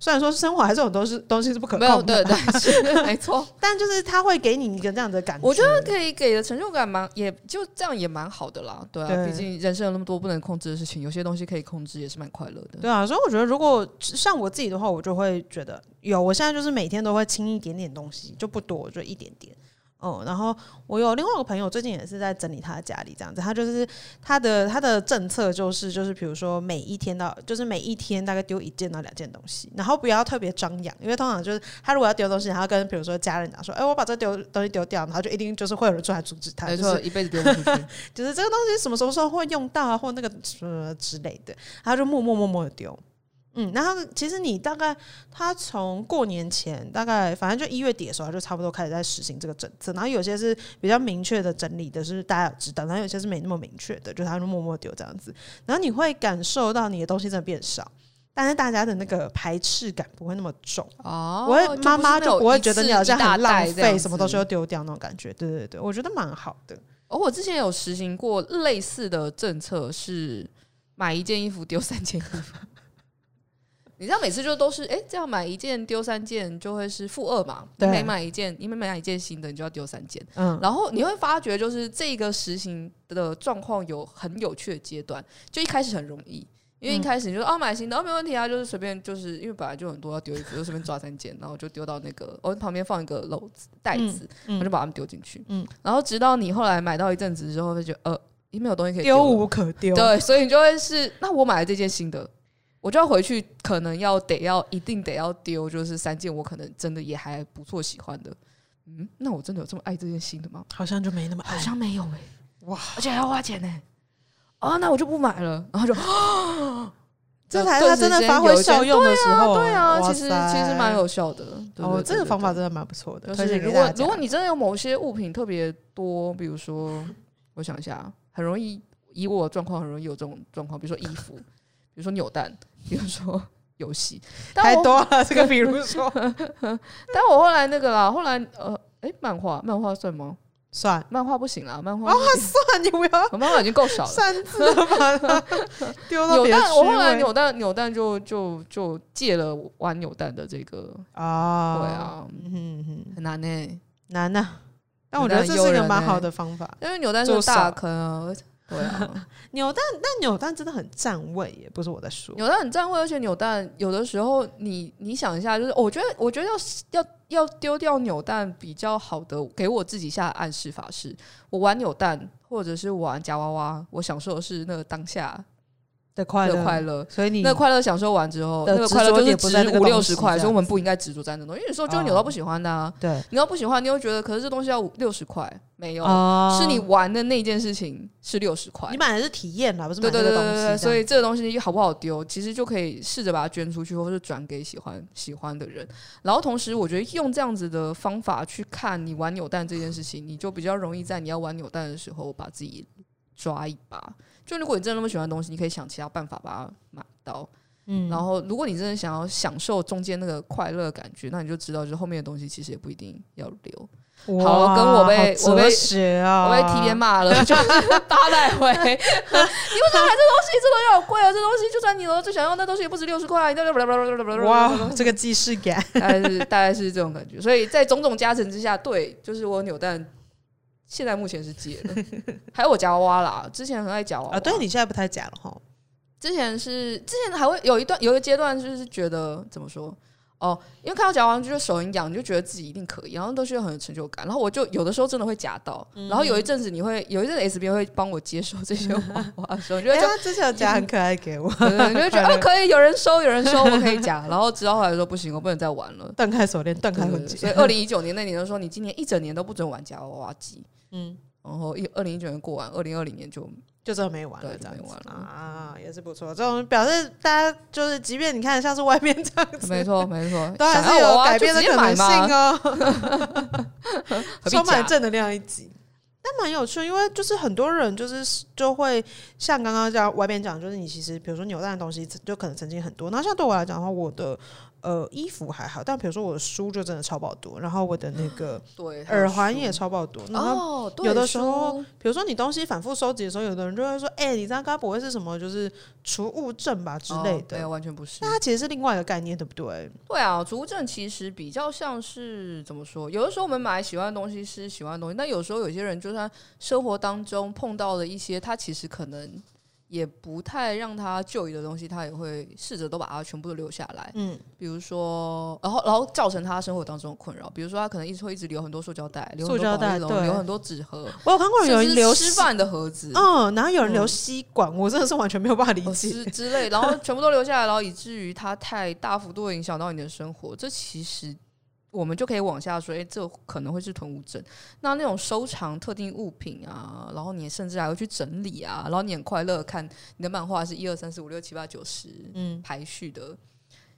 虽然说生活还是有很多是东西是不可控的，对对，<laughs> 是没错。<laughs> 但就是他会给你一个这样的感觉，我觉得可以给的成就感蛮，也就这样也蛮好的啦。对啊，毕竟人生有那么多不能控制的事情，有些东西可以控制，也是蛮快乐的。对啊，所以我觉得如果像我自己的话，我就会觉得有，我现在就是每天都会清一点点东西，就不多，就一点点。哦、嗯，然后我有另外一个朋友，最近也是在整理他的家里，这样子。他就是他的他的政策就是就是，比如说每一天到就是每一天大概丢一件到两件东西，然后不要特别张扬，因为通常就是他如果要丢东西，他要跟比如说家人讲说，哎，我把这丢东西丢掉，然后就一定就是会有人出来阻止他，就是一辈子丢不出去，<laughs> 就是这个东西什么时候时候会用到啊，或那个什么之类的，他就默默默默的丢。嗯，然后其实你大概他从过年前大概反正就一月底的时候，他就差不多开始在实行这个政策。然后有些是比较明确的整理的，是大家有知道；然后有些是没那么明确的，就他就默默丢这样子。然后你会感受到你的东西真的变少，但是大家的那个排斥感不会那么重哦。我会妈妈就不会觉得你好像很浪费，什么东西都丢掉那种感觉。对对对，我觉得蛮好的。哦，我之前有实行过类似的政策，是买一件衣服丢三件衣服。你知道每次就都是哎、欸，这样买一件丢三件就会是负二嘛？对，每买一件，你每买一件新的，你就要丢三件。嗯，然后你会发觉，就是这个实行的状况有很有趣的阶段。就一开始很容易，因为一开始你就说、嗯、哦买新的哦没问题啊，就是随便就是因为本来就很多要丢衣服，就随便抓三件，然后就丢到那个我、哦、旁边放一个篓子袋子，我、嗯、就把它们丢进去。嗯，然后直到你后来买到一阵子之后，就觉得呃，已经没有东西可以丢，丢无可丢。对，所以你就会是那我买了这件新的。我就要回去，可能要得要一定得要丢，就是三件我可能真的也还不错喜欢的。嗯，那我真的有这么爱这件新的吗？好像就没那么爱，好像没有哎、欸。哇，而且还要花钱呢、欸。啊，那我就不买了。然后就，<gasps> 这才是他真的发挥效用的时候。对啊，对啊，其实其实蛮有效的。哦，这个方法真的蛮不错的。就是如果如果你真的有某些物品特别多，比如说，我想一下，很容易以我的状况很容易有这种状况，比如说衣服，比如说扭蛋。比如说游戏，<laughs> 太多了。这个比如说，<laughs> 但我后来那个啦，后来呃，哎、欸，漫画，漫画算吗？算，漫画不行啦，漫画啊，算你不要，我漫画已经够少了，三次了吧？丢到扭蛋，我后来扭蛋，扭蛋就就就戒了玩扭蛋的这个啊，对啊，嗯哼，很难呢、欸，难呐、啊。但我觉得这是一个蛮好的方法，欸、因为扭蛋是大坑啊。对啊，<laughs> 扭蛋，但扭蛋真的很占位耶，不是我在说。扭蛋很占位，而且扭蛋有的时候你，你你想一下，就是我觉得，我觉得要要要丢掉扭蛋比较好的，给我自己下暗示法是，我玩扭蛋或者是玩夹娃娃，我享受的是那个当下。的快乐，快乐，所以你那个快乐享受完之后，那个快乐就是值五六十块，所以我们不应该执着在那东西。因为有时候就扭到不喜欢的啊，对，你要不喜欢，你又觉得，可是这东西要五六十块，没有，是你玩的那件事情是六十块，你买的是体验啦，不是买的东西。对对对对对，所以这个东西好不好丢，其实就可以试着把它捐出去，或是转给喜欢喜欢的人。然后同时，我觉得用这样子的方法去看你玩扭蛋这件事情，你就比较容易在你要玩扭蛋的时候把自己抓一把。就如果你真的那么喜欢的东西，你可以想其他办法把它买到。嗯，然后如果你真的想要享受中间那个快乐感觉，那你就知道，就是后面的东西其实也不一定要留。好，跟我被我被啊我被提前骂了，就是八百回。你为什么买这东西？这东西好贵啊！这东西就算你了最想要，那东西也不止六十块。哇，这个既视感，大概是大概是这种感觉。所以在种种加成之下，对，就是我扭蛋现在目前是戒了。<laughs> 还有我夹娃娃啦，之前很爱夹娃娃啊。对，你现在不太夹了哈。之前是之前还会有一段有一个阶段，就是觉得怎么说？哦，因为看到夹娃娃就是手很痒，你就觉得自己一定可以，然后都需要很有成就感。然后我就有的时候真的会夹到，嗯、然后有一阵子你会有一阵子 S 编会帮我接收这些娃娃的时候，觉得他之前有夹很可爱给我，对对对，就觉得哦可以有人收有人收我可以夹，然后直到后来说不行，我不能再玩了，<laughs> 断开手链断开婚戒。所以二零一九年那年就说你今年一整年都不准玩夹娃娃机，嗯，然后一二零一九年过完，二零二零年就。就这没完了，这样没完了啊，也是不错。这种表示大家就是，即便你看像是外面这样子，没错没错，都还是有改变的可能性哦。<laughs> 充满正能量一集，但蛮有趣，因为就是很多人就是就会像刚刚在外边讲，就是你其实比如说扭蛋的东西，就可能曾经很多。那像对我来讲的话，我的。呃，衣服还好，但比如说我的书就真的超爆多，然后我的那个耳环也超爆多。然后有的时候，比如说你东西反复收集的时候，有的人就会说：“哎、欸，你这样该不会是什么就是储物症吧之类的？”没有，完全不是。那它其实是另外一个概念，对不对？对啊，储物症其实比较像是怎么说？有的时候我们买喜欢的东西是喜欢的东西，但有时候有些人就算生活当中碰到了一些，他其实可能。也不太让他就遗的东西，他也会试着都把它全部都留下来。嗯，比如说，然后然后造成他生活当中的困扰。比如说，他可能一直会一直留很多塑胶袋，留很多保丽龙，留很多纸盒。我有看过有人留吃饭的盒子，嗯，然后有人留吸管，嗯、我真的是完全没有办法理解之之类。然后全部都留下来，然后以至于它太大幅度的影响到你的生活。这其实。我们就可以往下说，诶、欸，这可能会是囤物症。那那种收藏特定物品啊，然后你甚至还会去整理啊，然后你很快乐看你的漫画是一二三四五六七八九十，嗯，排序的，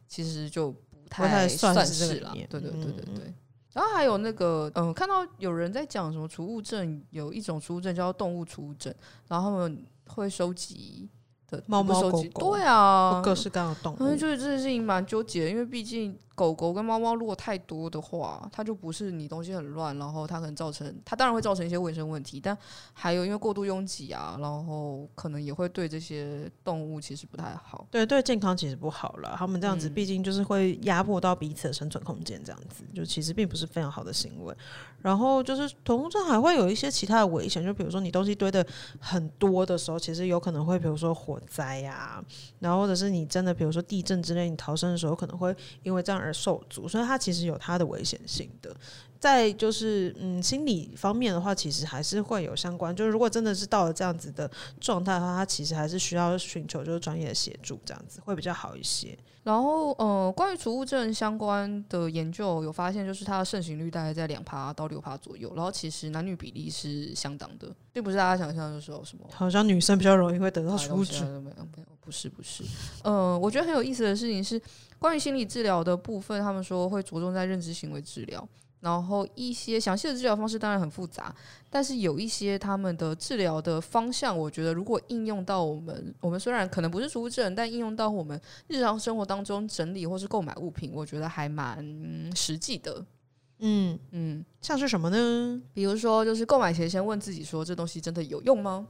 其实就不太算是了。对对对对对。嗯、然后还有那个，嗯，看到有人在讲什么储物症，有一种储物症叫动物储物症，然后他们会收集的。猫猫狗狗，对啊，各式各样的动物。嗯，就是这件事情蛮纠结的，因为毕竟狗狗跟猫猫如果太多的话，它就不是你东西很乱，然后它可能造成它当然会造成一些卫生问题，但还有因为过度拥挤啊，然后可能也会对这些动物其实不太好。对，对健康其实不好了。他们这样子毕竟就是会压迫到彼此的生存空间，这样子就其实并不是非常好的行为。然后就是囤物症还会有一些其他的危险，就比如说你东西堆的很多的时候，其实有可能会比如说火灾呀，然后或者是你真的比如说地震之类，你逃生的时候可能会因为这样而受阻，所以它其实有它的危险性的。在就是嗯，心理方面的话，其实还是会有相关。就是如果真的是到了这样子的状态的话，他其实还是需要寻求就是专业的协助，这样子会比较好一些。然后，呃，关于储物症相关的研究有发现，就是它的盛行率大概在两趴到六趴左右。然后，其实男女比例是相当的，并不是大家想象的时候什么，好像女生比较容易会得到储物症。没有，没有，不是，不是。呃，我觉得很有意思的事情是，关于心理治疗的部分，他们说会着重在认知行为治疗。然后一些详细的治疗方式当然很复杂，但是有一些他们的治疗的方向，我觉得如果应用到我们，我们虽然可能不是储物症，但应用到我们日常生活当中整理或是购买物品，我觉得还蛮实际的。嗯嗯，像是什么呢？比如说，就是购买前先问自己说，这东西真的有用吗？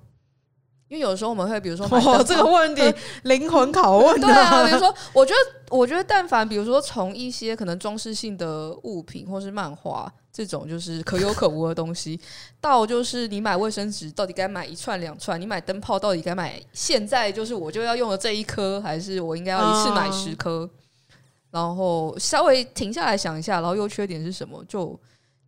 因为有时候我们会，比如说，哦，这个问题灵魂拷问。对啊，比如说，我觉得，我觉得，但凡比如说从一些可能装饰性的物品，或是漫画这种就是可有可无的东西，到就是你买卫生纸到底该买一串两串，你买灯泡到底该买现在就是我就要用的这一颗，还是我应该要一次买十颗？然后稍微停下来想一下，然后优缺点是什么就。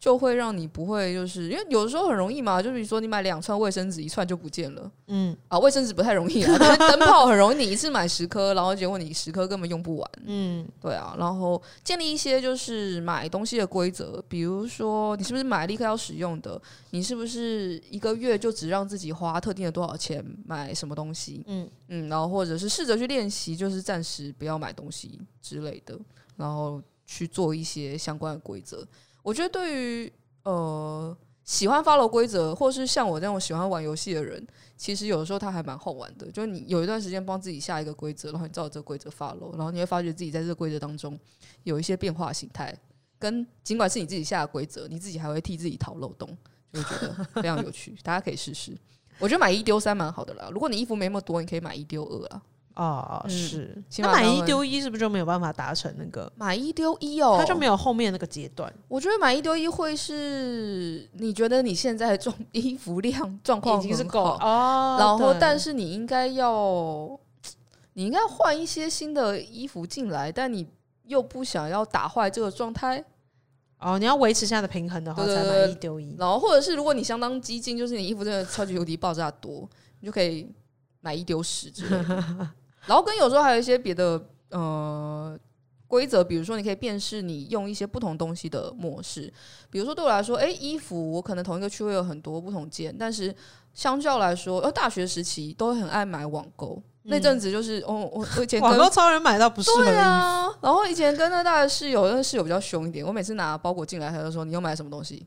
就会让你不会，就是因为有的时候很容易嘛，就比如说你买两串卫生纸，一串就不见了。嗯，啊，卫生纸不太容易啊，但是灯泡很容易，你一次买十颗，然后结果你十颗根本用不完。嗯，对啊，然后建立一些就是买东西的规则，比如说你是不是买立刻要使用的，你是不是一个月就只让自己花特定的多少钱买什么东西？嗯嗯，然后或者是试着去练习，就是暂时不要买东西之类的，然后去做一些相关的规则。我觉得对于呃喜欢 follow 规则，或是像我这种喜欢玩游戏的人，其实有的时候他还蛮好玩的。就是你有一段时间帮自己下一个规则，然后你照着这个规则发楼然后你会发觉自己在这个规则当中有一些变化形态。跟尽管是你自己下的规则，你自己还会替自己掏漏洞，就会觉得非常有趣。<laughs> 大家可以试试。我觉得买一丢三蛮好的啦。如果你衣服没那么多，你可以买一丢二啊。哦，嗯、是。那买一丢一是不是就没有办法达成那个买一丢一哦？它就没有后面那个阶段。我觉得买一丢一会是你觉得你现在状衣服量状况已经是够哦，然后但是你应该要你应该换一些新的衣服进来，但你又不想要打坏这个状态。哦，你要维持现在的平衡的话，才买一丢一。然后，或者是如果你相当激进，就是你衣服真的超级无敌爆炸多，你就可以买一丢十之类的。然后跟有时候还有一些别的呃规则，比如说你可以辨识你用一些不同东西的模式。比如说对我来说，诶，衣服我可能同一个区会有很多不同件，但是相较来说，呃，大学时期都很爱买网购。那阵子就是，哦，我我以前网购超人买到不适合的衣然后以前跟那大的室友，那室友比较凶一点。我每次拿包裹进来，他就说：“你又买什么东西？”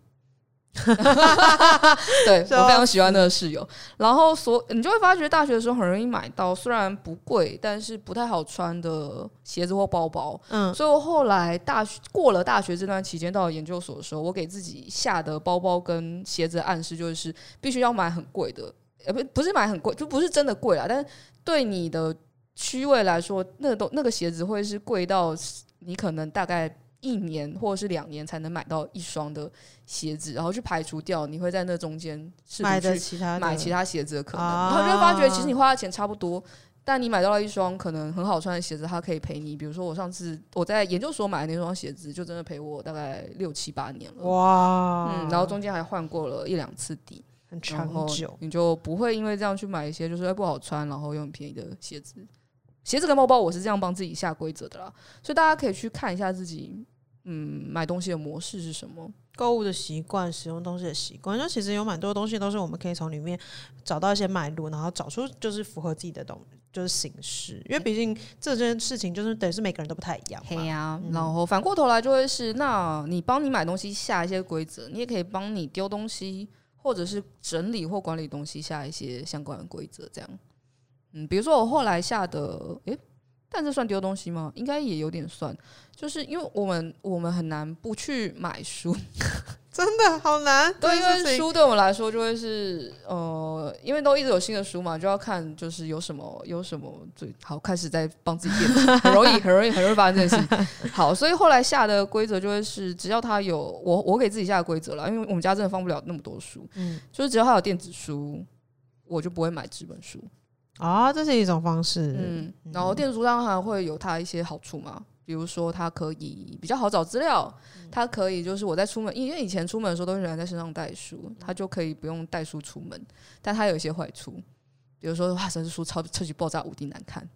<laughs> 对，我非常喜欢那个室友。然后所你就会发觉，大学的时候很容易买到虽然不贵，但是不太好穿的鞋子或包包。嗯，所以我后来大学过了大学这段期间，到了研究所的时候，我给自己下的包包跟鞋子的暗示就是必须要买很贵的。呃，不，不是买很贵，就不是真的贵啦。但是对你的区位来说，那个都那个鞋子会是贵到你可能大概一年或者是两年才能买到一双的鞋子，然后去排除掉你会在那中间买的其他买其他鞋子的可能，然后就会发觉其实你花的钱差不多，但你买到了一双可能很好穿的鞋子，它可以陪你。比如说我上次我在研究所买的那双鞋子，就真的陪我大概六七八年了。哇，嗯，然后中间还换过了一两次底。很长久，你就不会因为这样去买一些就是不好穿，然后又很便宜的鞋子。鞋子跟包包，我是这样帮自己下规则的啦。所以大家可以去看一下自己，嗯，买东西的模式是什么，购物的习惯，使用东西的习惯。那其实有蛮多东西都是我们可以从里面找到一些脉络，然后找出就是符合自己的东，就是形式。因为毕竟这件事情就是等于是每个人都不太一样。对呀，然后反过头来就会是，那你帮你买东西下一些规则，你也可以帮你丢东西。或者是整理或管理东西下一些相关的规则，这样，嗯，比如说我后来下的，诶、欸，但这算丢东西吗？应该也有点算，就是因为我们我们很难不去买书。<laughs> 真的好难，对，因为书对我们来说就会是，呃，因为都一直有新的书嘛，就要看就是有什么有什么最好，开始在帮自己变，<laughs> 很容易很容易很容易发生这件事。好，所以后来下的规则就会是，只要他有我我给自己下的规则了，因为我们家真的放不了那么多书，嗯，就是只要他有电子书，我就不会买纸本书。啊，这是一种方式，嗯，然后电子书当然会有它一些好处嘛。比如说，它可以比较好找资料，它可以就是我在出门，因为以前出门的时候都是人在身上带书，它就可以不用带书出门。但它有一些坏处，比如说哇，这书超超级爆炸无敌难看，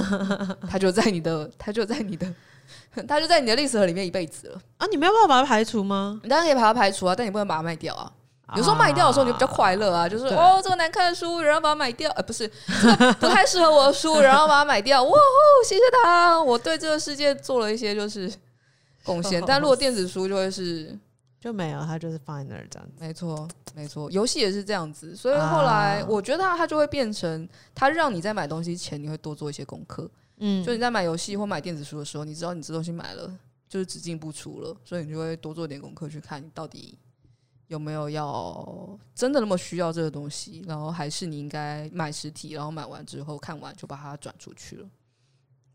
<laughs> 它就在你的，它就在你的，<laughs> 它就在你的历史盒里面一辈子了啊！你没有办法把它排除吗？你当然可以把它排除啊，但你不能把它卖掉啊。有时候卖掉的时候你就比较快乐啊，就是哦，这个难看的书，然后把它买掉，呃，不是，这个不太适合我的书，然后把它买掉，哇哦，谢谢他，我对这个世界做了一些就是贡献。<laughs> 但如果电子书就会是就没有，它就是放在那儿这样子。没错，没错，游戏也是这样子，所以后来我觉得它就会变成，它让你在买东西前你会多做一些功课，嗯，就你在买游戏或买电子书的时候，你知道你这东西买了就是只进不出了，所以你就会多做点功课去看你到底。有没有要真的那么需要这个东西？然后还是你应该买实体，然后买完之后看完就把它转出去了。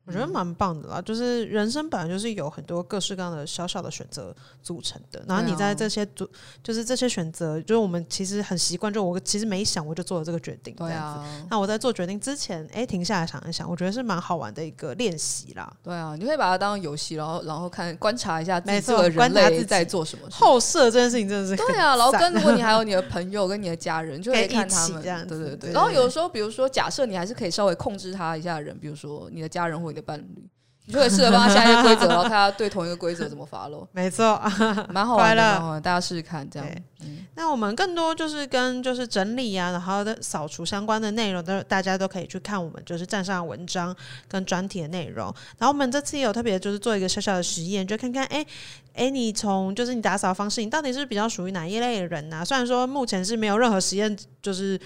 我觉得蛮棒的啦，就是人生本来就是有很多各式各样的小小的选择组成的，然后你在这些组，就是这些选择，就是我们其实很习惯，就我其实没想我就做了这个决定，对啊。那我在做决定之前，哎、欸，停下来想一想，我觉得是蛮好玩的一个练习啦。对啊，你可以把它当游戏，然后然后看观察一下自己这个人类在做什么事。后设这件事情真的是对啊，然后跟如果你还有你的朋友跟你的家人，就可以看他们这样，对对对。然后有时候，比如说假设你还是可以稍微控制他一下的人，比如说你的家人或你的伴侣。你就可以试着帮他下一些规则，然后看他对同一个规则怎么 follow。<laughs> 没错，蛮好玩的，蛮好玩，大家试试看这样。嗯，那我们更多就是跟就是整理啊，然后的扫除相关的内容，都大家都可以去看我们就是站上的文章跟专题的内容。然后我们这次也有特别就是做一个小小的实验，就看看哎哎，你从就是你打扫方式，你到底是比较属于哪一类的人啊？虽然说目前是没有任何实验就是。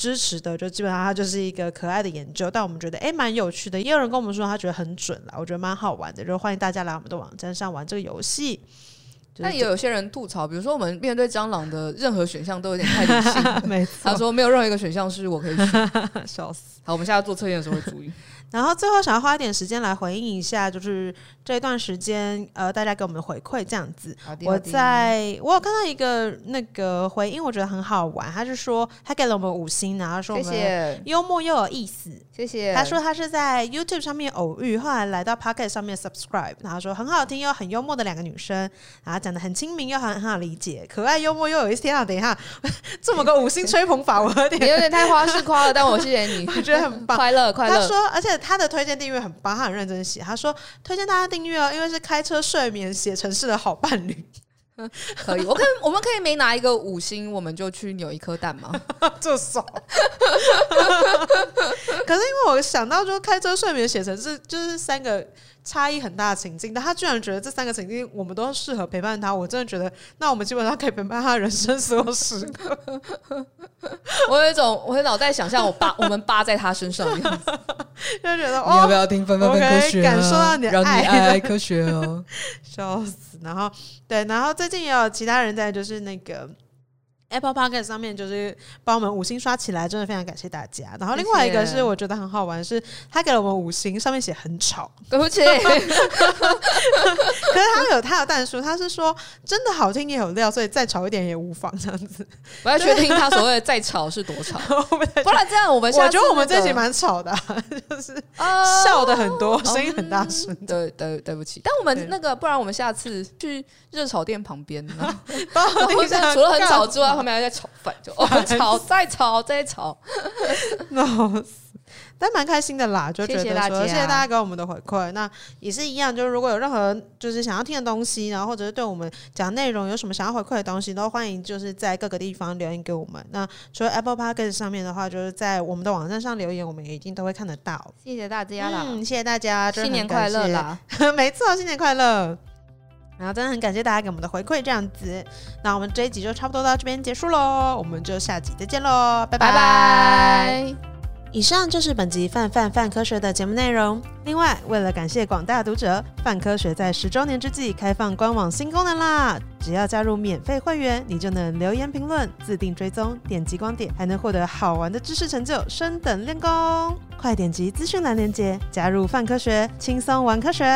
支持的就基本上它就是一个可爱的研究，但我们觉得诶蛮有趣的，也有人跟我们说他觉得很准了，我觉得蛮好玩的，就欢迎大家来我们的网站上玩这个游戏。就是、但也有些人吐槽，比如说我们面对蟑螂的任何选项都有点太理性 <laughs> 了，没错，他说没有任何一个选项是我可以选，<laughs> 笑死。好，我们现在做测验的时候会注意。<laughs> 然后最后想要花一点时间来回应一下，就是这一段时间呃大家给我们的回馈这样子。我在我有看到一个那个回应，我觉得很好玩。他是说他给了我们五星，然后说我们幽默又有意思，谢谢。他说他是在 YouTube 上面偶遇，后来来到 Podcast 上面 Subscribe，然后说很好听又很幽默的两个女生，然后讲的很亲民又很很好理解，可爱幽默又有意思。天啊，等一下，<laughs> 这么个五星吹捧法，我有点有点太花式夸了，但我谢谢你，<laughs> 我觉得很棒，快乐快乐。他说，而且。他的推荐订阅很棒，他很认真写。他说推荐大家订阅哦，因为是开车、睡眠、写程式的好伴侣。可以，我可以，我们可以每拿一个五星，我们就去扭一颗蛋吗？<laughs> 这少。可是因为我想到，说开车、睡眠、写程式，就是三个。差异很大的情境，但他居然觉得这三个情境我们都适合陪伴他，我真的觉得，那我们基本上可以陪伴他人生所有时刻。<laughs> 我有一种，我脑袋想象我扒我们扒在他身上的样子，<laughs> 就觉得你要不要听分分分科学、啊？感受到你的爱，让你爱爱科学哦，<laughs> 笑死！然后对，然后最近也有其他人在，就是那个。Apple Podcast 上面就是帮我们五星刷起来，真的非常感谢大家。然后另外一个是我觉得很好玩，是他给了我们五星，上面写很吵，对不起。<laughs> 可是他有他的但书，他是说真的好听也有料，所以再吵一点也无妨这样子。我要确定他所谓的再吵是多吵，<laughs> 不然这样我们、那个、我觉得我们这集蛮吵的、啊，就是笑的很多，声、哦、音很大声、嗯。对对对不起，但我们那个不然我们下次去热炒店旁边呢，<laughs> 除了很吵之外。后面还在炒饭，就 <laughs> 哦，炒再炒再炒，<laughs> 闹死！但蛮开心的啦，就觉得说谢谢大家，谢谢大家给我们的回馈。那也是一样，就是如果有任何就是想要听的东西，然后或者是对我们讲内容有什么想要回馈的东西，都欢迎就是在各个地方留言给我们。那除了 Apple Podcast 上面的话，就是在我们的网站上留言，我们也一定都会看得到。谢谢大家啦，嗯，谢谢大家，新年快乐啦！<laughs> 没错，新年快乐。然后真的很感谢大家给我们的回馈，这样子，那我们这一集就差不多到这边结束喽，我们就下集再见喽，拜拜。以上就是本集范范范科学的节目内容。另外，为了感谢广大读者，范科学在十周年之际开放官网新功能啦！只要加入免费会员，你就能留言评论、自定追踪、点击光点，还能获得好玩的知识成就，升等练功。快点击资讯栏链接，加入范科学，轻松玩科学。